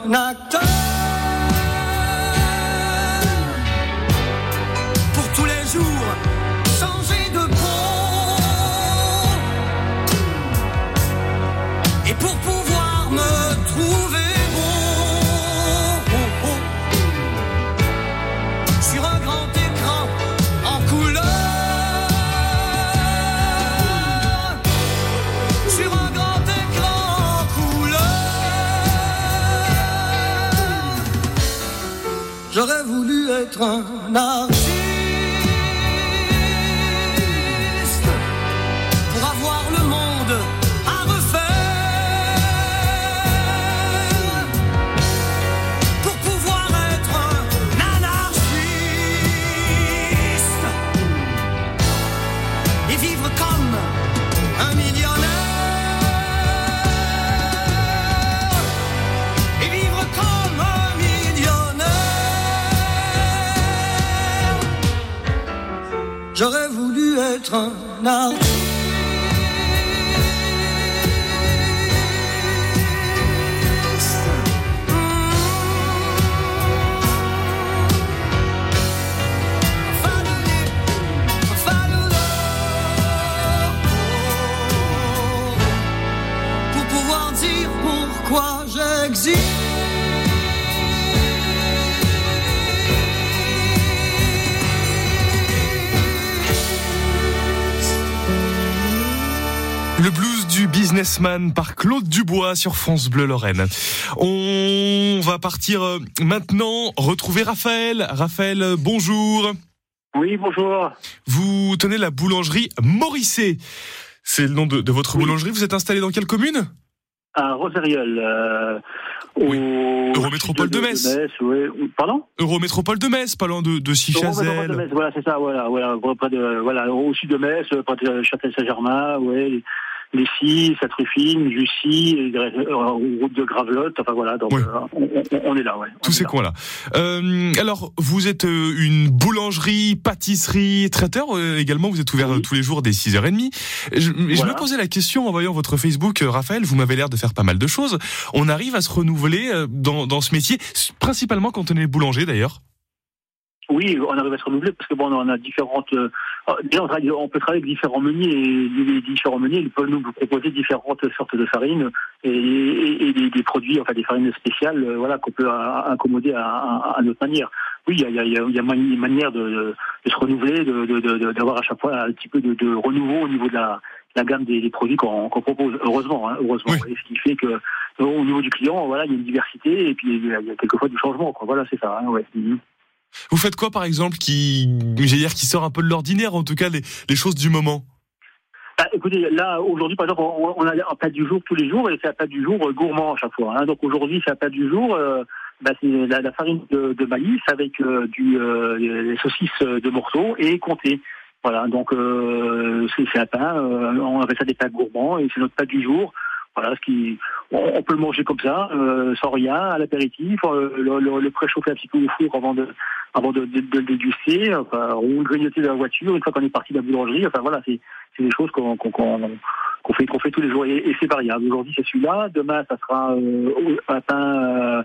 un acteur pour tous les jours changer de peau. Et pour être un voulu être par Claude Dubois sur France Bleu Lorraine. On va partir euh, maintenant retrouver Raphaël. Raphaël, euh, bonjour. Oui, bonjour. Vous tenez la boulangerie Morisset. C'est le nom de, de votre Oui. boulangerie. Vous êtes installé dans quelle commune? À Roseriol. Euh, Oui. au Eurométropole de Metz. oui. Pardon? Eurométropole de Metz, pas loin de, de de. Metz, Voilà, c'est ça, voilà, voilà, près de, voilà, au sud de Metz, près de Châtel-Saint-Germain, ouais, les Scies, Sainte-Ruffine, Jussy, euh, route de Gravelotte, enfin voilà, donc euh, on, on- on est là, ouais. Tous ces coins-là. Euh, alors, vous êtes euh, une boulangerie, pâtisserie, traiteur euh, également. Vous êtes ouvert Oui. euh, tous les jours dès 6h30. Je, je me posais la question en voyant votre Facebook, euh, Raphaël. Vous m'avez l'air de faire pas mal de choses. On arrive à se renouveler euh, dans, dans ce métier, principalement quand on est boulanger d'ailleurs. Oui, on arrive à se renouveler parce que bon, on a différentes. euh, déjà, on, travaille- on peut travailler avec différents meuniers et les différents meuniers ils peuvent nous proposer différentes sortes de farines et, et- et des, des produits, enfin des farines spéciales, euh, voilà, qu'on peut euh, accommoder à, à, à notre manière. Oui, il y a, il y a, il y a- une manière de, de- de se renouveler, de- de- d'avoir à chaque fois un petit peu de, de renouveau au niveau de la, la gamme des, des produits qu'on propose. Heureusement, hein, heureusement. Oui. Et ce qui fait que euh, au niveau du client, voilà, il y a une diversité et puis il y a, il y a quelquefois du changement. Quoi. Voilà, c'est ça. hein, ouais. Vous faites quoi, par exemple, qui, qui sort un peu de l'ordinaire, en tout cas les, choses du moment? Ah, écoutez, là, aujourd'hui, par exemple, on, a un plat du jour tous les jours et c'est un plat du jour euh, gourmand à chaque fois. hein. Donc aujourd'hui, c'est un plat du jour, euh, bah, c'est la, la farine de, maïs avec euh, du, euh, saucisses de morceaux et comté. Voilà, donc euh, c'est un pain, on appelle ça des pains gourmands et c'est notre plat du jour. Voilà, ce qui, on, peut le manger comme ça, sans rien, à l'apéritif, le, le, le préchauffer un petit peu au four avant de, avant de, de, de le déguster, enfin, ou le grignoter dans la voiture une fois qu'on est parti de la boulangerie. Enfin voilà, c'est des choses qu'on qu'on qu'on qu'on fait, qu'on fait tous les jours et, et c'est variable. Aujourd'hui c'est celui-là, demain ça sera euh, un pain euh,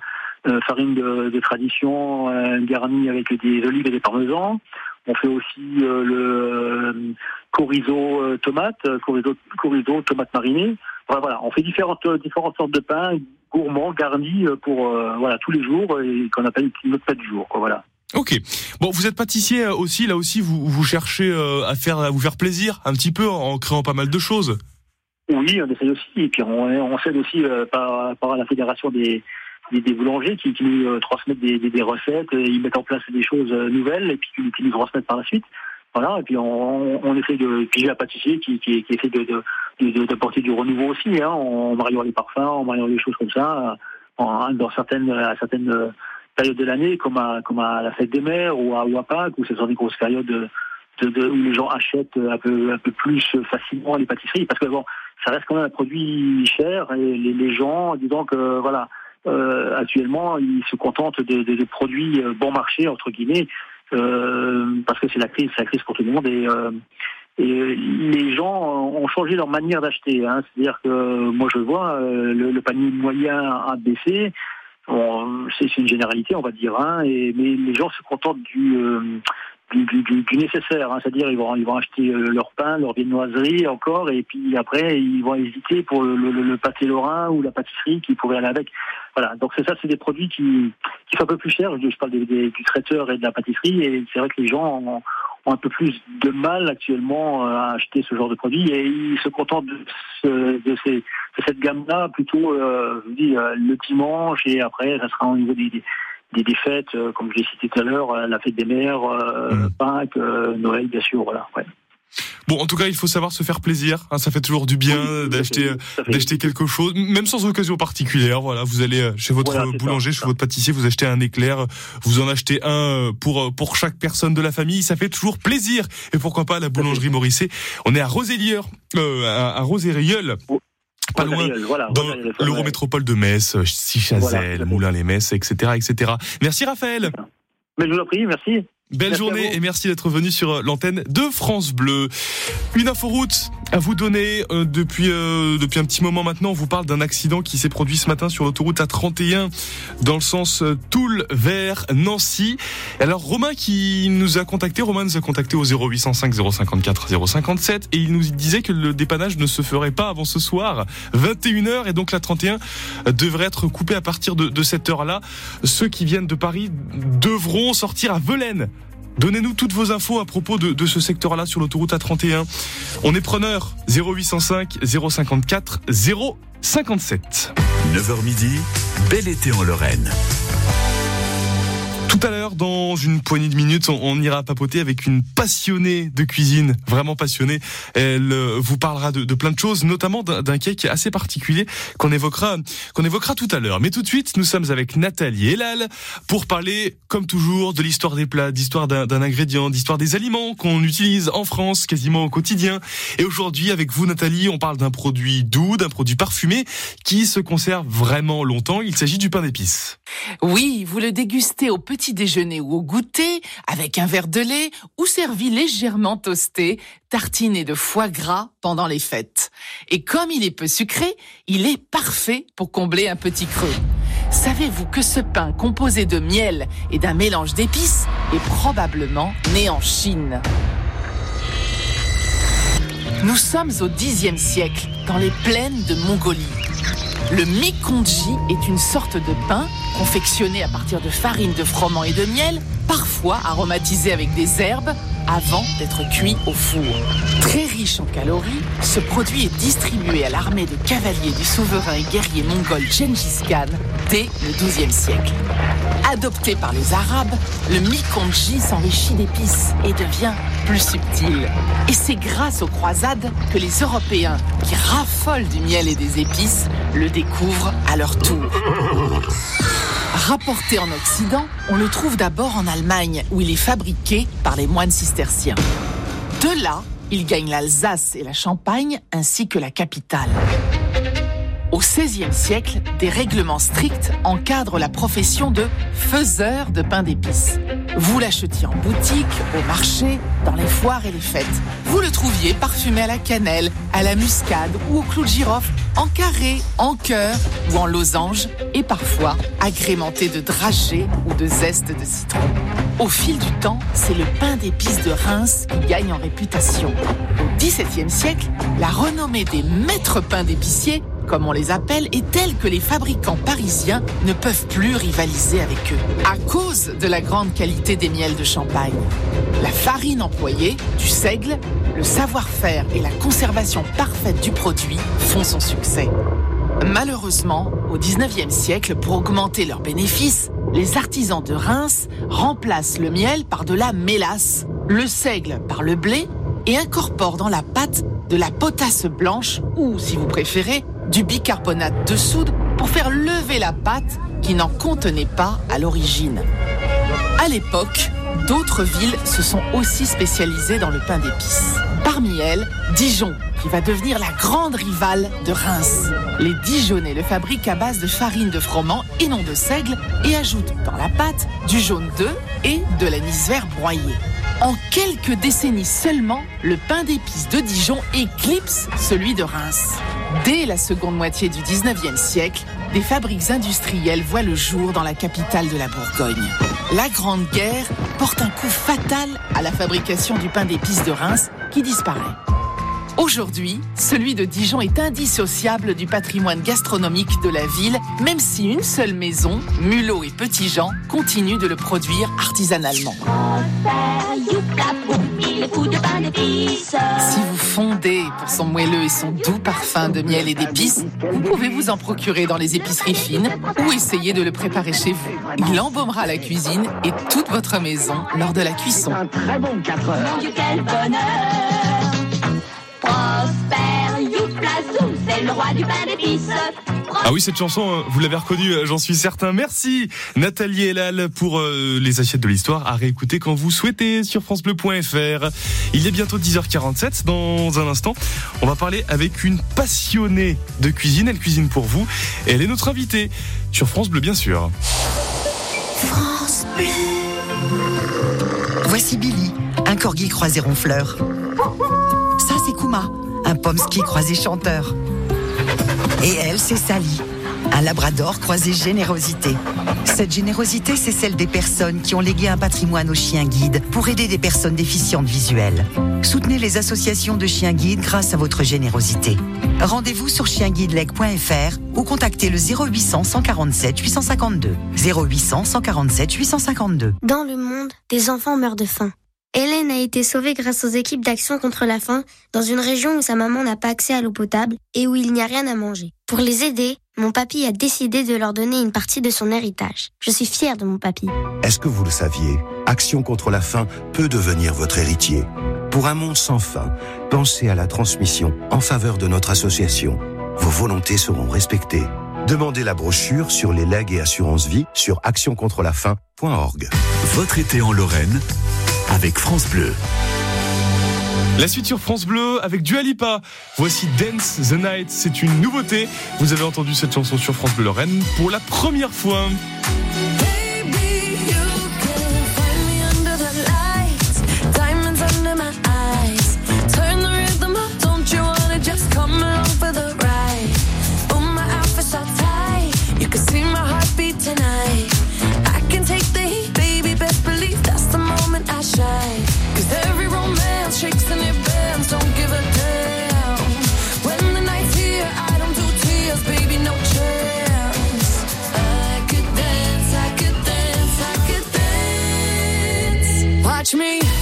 euh, farine de, de tradition euh, garni avec des olives et des parmesans. On fait aussi euh, le euh, chorizo tomate, chorizo, chorizo tomate marinée. Voilà, voilà, on fait différentes différentes sortes de pains gourmands garnis pour voilà tous les jours et qu'on appelle notre plat du jour. Quoi, voilà. Ok. Bon, vous êtes pâtissier euh, aussi, là aussi, vous, vous cherchez euh, à faire, à vous faire plaisir un petit peu en, créant pas mal de choses. Oui, on essaye aussi. Et puis on, on s'aide aussi euh, par, par la fédération des, des, des boulangers qui, qui nous transmettent des, des, recettes, et ils mettent en place des choses nouvelles et puis qui, nous transmettent par la suite. Voilà, et puis on, on essaie de. J'ai un pâtissier qui, qui, qui essaie de, d'apporter du renouveau aussi, hein, en mariant les parfums, en mariant les choses comme ça, en, dans certaines, à certaines périodes de l'année, comme à, comme à la fête des mères ou à, ou à Pâques, où ce sont des grosses périodes de, de, où les gens achètent un peu, un peu plus facilement les pâtisseries, parce que bon, ça reste quand même un produit cher et les, gens, disons que voilà, euh, actuellement, ils se contentent de, de- de produits euh, bon marché entre guillemets, euh, parce que c'est la crise, c'est la crise pour tout le monde et euh, et les gens ont changé leur manière d'acheter. Hein. C'est-à-dire que moi je vois euh, le, le panier moyen a baissé. C'est une généralité, on va dire, hein, et, mais les gens se contentent du, euh, nécessaire. hein. C'est-à-dire ils vont, ils vont acheter euh, leur pain, leur viennoiserie encore, et puis après ils vont hésiter pour le, le- le pâté lorrain ou la pâtisserie qui pourrait aller avec. Voilà, donc c'est ça, c'est des produits qui, qui sont un peu plus chers. Je, je parle des- des- du traiteur et de la pâtisserie, et c'est vrai que les gens ont, ont un peu plus de mal actuellement euh, à acheter ce genre de produits, et ils se contentent de, ce- de, ces, de cette gamme-là plutôt, euh, je dis, euh, le dimanche, et après ça sera au niveau des, des, fêtes, euh, comme j'ai cité tout à l'heure, la fête des mères, euh, Mm. Pâques, euh, Noël, bien sûr, voilà. Ouais. Bon, en tout cas, il faut savoir se faire plaisir. hein, ça fait toujours du bien Oui, d'acheter quelque chose, même sans occasion particulière. Voilà, vous allez euh, chez votre Voilà, c'est ça, boulanger, chez ça. votre pâtissier, vous achetez un éclair, vous en achetez un euh, pour euh, pour chaque personne de la famille. Ça fait toujours plaisir. Et pourquoi pas la boulangerie Morisset On est à Roselière, euh, à, à Roseriol. Pas loin, voilà, dans l'Eurométropole de Metz, Sichazel, Voilà. Moulins-les-Metz, etc., etc. Merci Raphaël. Mais je vous en prie, merci. Belle Merci journée et merci d'être venu sur l'antenne de France Bleu. Une inforoute à vous donner euh, depuis euh, depuis un petit moment maintenant. On vous parle d'un accident qui s'est produit ce matin sur l'autoroute A31 dans le sens euh, Toul vers Nancy. Alors Romain qui nous a contacté, Romain nous a contacté au 0805 054 057 et il nous disait que le dépannage ne se ferait pas avant ce soir 21h et donc la 31 devrait être coupée à partir de, de cette heure-là. Ceux qui viennent de Paris devront sortir à Velaine Donnez-nous toutes vos infos à propos de, ce secteur-là sur l'autoroute A31. On est preneur 0805 054 057. 9h midi, bel été en Lorraine. Tout à l'heure, dans une poignée de minutes, on, ira papoter avec une passionnée de cuisine, vraiment passionnée. Elle euh, vous parlera de, de plein de choses, notamment d'un cake assez particulier qu'on évoquera, qu'on évoquera tout à l'heure. Mais tout de suite, nous sommes avec Nathalie Elal pour parler, comme toujours, de l'histoire des plats, d'histoire d'un ingrédient, d'histoire des aliments qu'on utilise en France quasiment au quotidien. Et aujourd'hui, avec vous, Nathalie, on parle d'un produit doux, d'un produit parfumé qui se conserve vraiment longtemps. Il s'agit du pain d'épices. Oui, vous le dégustez au petit déjeuner ou au goûter, avec un verre de lait ou servi légèrement toasté, tartiné de foie gras pendant les fêtes. Et comme il est peu sucré, il est parfait pour combler un petit creux. Savez-vous que ce pain composé de miel et d'un mélange d'épices est probablement né en Chine? Nous sommes au Xe siècle, dans les plaines de Mongolie. Le mikongji est une sorte de pain confectionné à partir de farine de froment et de miel, parfois aromatisé avec des herbes, avant d'être cuit au four. Très riche en calories, ce produit est distribué à l'armée de cavaliers du souverain et guerrier mongol Gengis Khan dès le XIIe siècle. Adopté par les Arabes, le mikongji s'enrichit d'épices et devient plus subtil. Et c'est grâce aux croisades que les Européens, qui raffolent du miel et des épices, le découvrent à leur tour. Rapporté en Occident, on le trouve d'abord en Allemagne, où il est fabriqué par les moines cisterciens. De là, il gagne l'Alsace et la Champagne, ainsi que la capitale. Au XVIe siècle, des règlements stricts encadrent la profession de faiseur de pain d'épices. Vous l'achetiez en boutique, au marché, dans les foires et les fêtes. Vous le trouviez parfumé à la cannelle, à la muscade ou au clou de girofle, en carré, en cœur ou en losange, et parfois agrémenté de dragées ou de zeste de citron. Au fil du temps, c'est le pain d'épices de Reims qui gagne en réputation. Au XVIIe siècle, la renommée des maîtres pains d'épiciers comme on les appelle, est telle que les fabricants parisiens ne peuvent plus rivaliser avec eux, à cause de la grande qualité des miels de champagne. La farine employée, du seigle, le savoir-faire et la conservation parfaite du produit font son succès. Malheureusement, au 19e siècle, pour augmenter leurs bénéfices, les artisans de Reims remplacent le miel par de la mélasse, le seigle par le blé et incorporent dans la pâte de la potasse blanche ou, si vous préférez, du bicarbonate de soude pour faire lever la pâte qui n'en contenait pas à l'origine. À l'époque, d'autres villes se sont aussi spécialisées dans le pain d'épices. Parmi elles, Dijon, qui va devenir la grande rivale de Reims. Les Dijonnais le fabriquent à base de farine de froment et non de seigle et ajoutent dans la pâte du jaune d'œuf et de l'anis vert broyé. En quelques décennies seulement, le pain d'épices de Dijon éclipse celui de Reims. Dès la seconde moitié du 19e siècle, des fabriques industrielles voient le jour dans la capitale de la Bourgogne. La Grande Guerre porte un coup fatal à la fabrication du pain d'épices de Reims qui disparaît. Aujourd'hui, celui de Dijon est indissociable du patrimoine gastronomique de la ville, même si une seule maison, Mulot et Petit Jean, continue de le produire artisanalement. Si vous fondez pour son moelleux et son doux parfum de miel et d'épices, vous pouvez vous en procurer dans les épiceries fines ou essayer de le préparer chez vous. Il embaumera la cuisine et toute votre maison lors de la cuisson. très bon 4 heures. Mon Dieu, quel bonheur Prosper, c'est le roi du pain d'épices. Ah oui, cette chanson, euh, vous l'avez reconnue, euh, j'en suis certain. Merci Nathalie Elal pour euh, les assiettes de l'histoire à réécouter quand vous souhaitez sur francebleu.fr. Il est bientôt 10h47. Dans un instant, on va parler avec une passionnée de cuisine. Elle cuisine pour vous. Et elle est notre invitée sur France Bleu, bien sûr. France Bleu. Voici Billy, un corgi croisé ronfleur. Ça, c'est Kuma, un pomsky croisé chanteur. Et elle, c'est Sally, Un labrador croisé générosité. Cette générosité, c'est celle des personnes qui ont légué un patrimoine aux chiens guides pour aider des personnes déficientes visuelles. Soutenez les associations de chiens guides grâce à votre générosité. Rendez-vous sur chienguideleg.fr ou contactez le 0800 147 852. 0800 147 852. Dans le monde, des enfants meurent de faim. Hélène a été sauvée grâce aux équipes d'action contre la faim dans une région où sa maman n'a pas accès à l'eau potable et où il n'y a rien à manger. Pour les aider, mon papy a décidé de leur donner une partie de son héritage. Je suis fière de mon papy. Est-ce que vous le saviez? Action contre la faim peut devenir votre héritier. Pour un monde sans faim, pensez à la transmission en faveur de notre association. Vos volontés seront respectées. Demandez la brochure sur les legs et assurances vie sur actioncontrelafaim.org. Votre été en Lorraine avec France Bleu. La suite sur France Bleu avec Dua Lipa. Voici Dance the Night. C'est une nouveauté. Vous avez entendu cette chanson sur France Bleu Lorraine pour la première fois. Watch me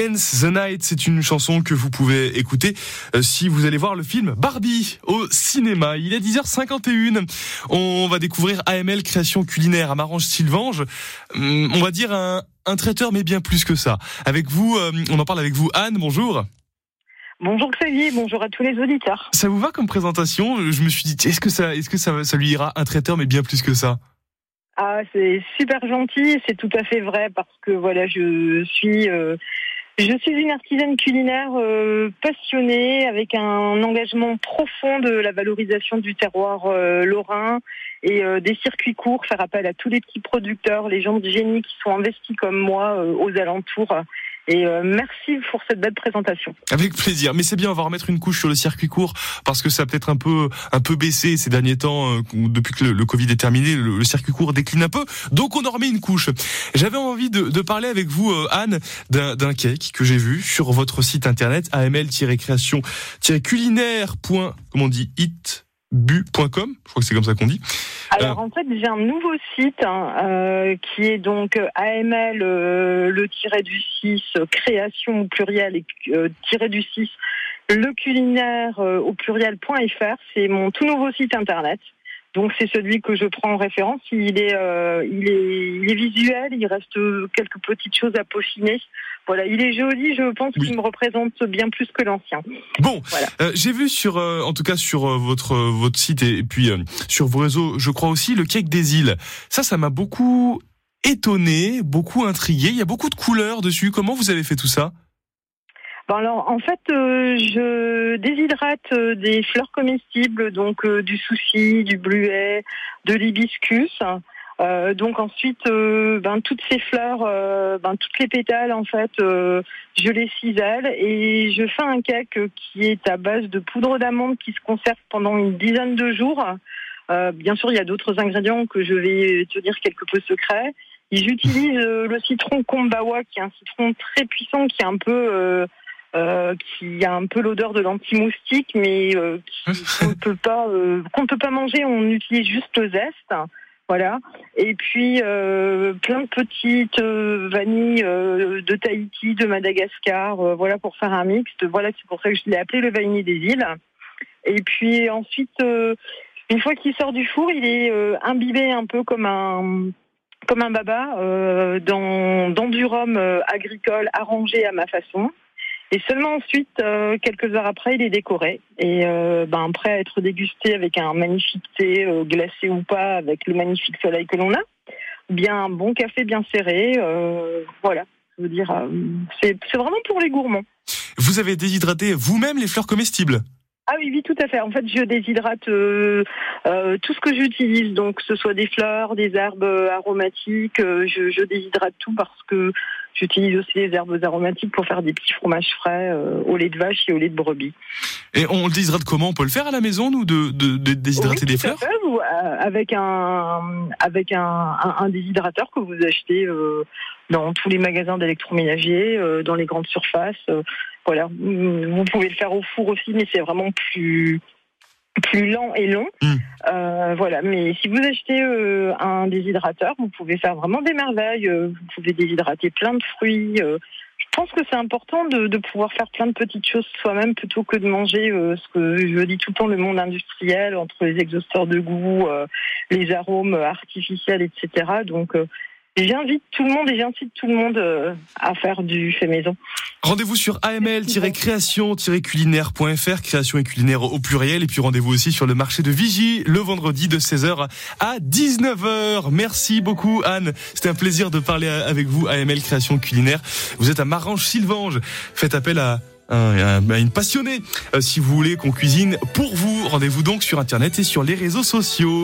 Dance the Night, c'est une chanson que vous pouvez écouter euh, si vous allez voir le film Barbie au cinéma. Il est 10h51. On va découvrir AML création culinaire à Marange Sylvange. Hum, On va dire un, un traiteur mais bien plus que ça. Avec vous, euh, on en parle avec vous Anne, bonjour. Bonjour Xavier, bonjour à tous les auditeurs. Ça vous va comme présentation? Je me suis dit est-ce que ça est-ce que ça, ça lui ira un traiteur mais bien plus que ça? Ah, c'est super gentil, c'est tout à fait vrai parce que voilà, je suis euh, je suis une artisane culinaire euh, passionnée avec un engagement profond de la valorisation du terroir euh, lorrain et euh, des circuits courts, faire appel à tous les petits producteurs, les gens de génie qui sont investis comme moi aux alentours. Et euh, merci pour cette belle présentation. Avec plaisir. Mais c'est bien, on va remettre une couche sur le circuit court parce que ça a peut-être un peu, un peu baissé ces derniers temps, euh, depuis que le, Covid est terminé, le, circuit court décline un peu. Donc on en remet une couche. J'avais envie de, de parler avec vous, euh, Anne, d'un d'un cake que j'ai vu sur votre site internet aml-création-culinaire. Comment on dit it bu.com, je crois que c'est comme ça qu'on dit. Alors en fait, j'ai un nouveau site hein, euh, qui est donc AML euh, le tiré du 6 euh, création au pluriel et euh, tiré du 6 le culinaire euh, au pluriel.fr. C'est mon tout nouveau site internet. Donc c'est celui que je prends en référence. Il est, euh, il est, il est visuel. Il reste euh, quelques petites choses à peaufiner. Voilà, il est joli. Je pense qu'il me représente bien plus que l'ancien. Bon, Voilà. euh, j'ai vu sur, euh, en tout cas sur euh, votre votre site et, et puis sur vos réseaux, je crois aussi le cake des îles. Ça, ça m'a beaucoup étonné, beaucoup intrigué. Il y a beaucoup de couleurs dessus. Comment vous avez fait tout ça? Bon alors en fait euh, je déshydrate euh, des fleurs comestibles donc euh, du souci, du bluet, de l'hibiscus. Euh, donc ensuite euh, ben toutes ces fleurs euh, ben toutes les pétales en fait euh, je les cisèle et je fais un cake qui est à base de poudre d'amande qui se conserve pendant une dizaine de jours. Euh, bien sûr, il y a d'autres ingrédients que je vais tenir quelque peu secrets. Et J'utilise euh, le citron Kombawa, qui est un citron très puissant, qui est un peu, euh, euh, qui a un peu l'odeur de l'anti-moustique, mais euh, qu'on ne peut pas, euh, qu'on ne peut pas manger. On utilise juste le zeste. Voilà. Et puis euh, plein de petites euh, vanilles euh, de Tahiti, de Madagascar, voilà pour faire un mixte. Voilà, c'est pour ça que je l'ai appelé le vanille des îles. Et puis ensuite, une fois qu'il sort du four, il est imbibé un peu comme un baba dans du rhum agricole arrangé à ma façon. Et seulement ensuite, euh, quelques heures après, il est décoré et euh, ben prêt à être dégusté avec un magnifique thé euh, glacé ou pas, avec le magnifique soleil que l'on a. Bien un bon café bien serré, euh, voilà. Je veux dire, c'est vraiment pour les gourmands. Vous avez déshydraté vous-même les fleurs comestibles? Ah oui, oui, tout à fait. En fait, je déshydrate euh, euh, tout ce que j'utilise, donc que ce soit des fleurs, des herbes aromatiques, euh, je, je déshydrate tout parce que j'utilise aussi des herbes aromatiques pour faire des petits fromages frais euh, au lait de vache et au lait de brebis. Et on le déshydrate comment? On peut le faire à la maison, nous, de, de, de déshydrater Oui, des fleurs? fait, euh, avec un avec un, un, un déshydrateur que vous achetez euh, dans tous les magasins d'électroménager, euh, dans les grandes surfaces. voilà, vous pouvez le faire au four aussi, mais c'est vraiment plus plus lent et long. Euh, voilà, mais si vous achetez euh, un déshydrateur, vous pouvez faire vraiment des merveilles. euh, vous pouvez déshydrater plein de fruits. euh. je pense que c'est important de, de pouvoir faire plein de petites choses soi-même plutôt que de manger euh, ce que je dis tout le temps le monde industriel entre les exhausteurs de goût, euh, les arômes artificiels, etc. Donc euh, j'invite tout le monde et j'incite tout le monde euh, à faire du fait maison. Rendez-vous sur aml-création-culinaire.fr, création et culinaire au pluriel, et puis rendez-vous aussi sur le marché de Vigie le vendredi de 16h à 19h. Merci beaucoup Anne, c'était un plaisir de parler avec vous AML Création Culinaire. Vous êtes à Marange-Sylvange, faites appel à un- à une passionnée euh, si vous voulez qu'on cuisine pour vous. Rendez-vous donc sur internet et sur les réseaux sociaux.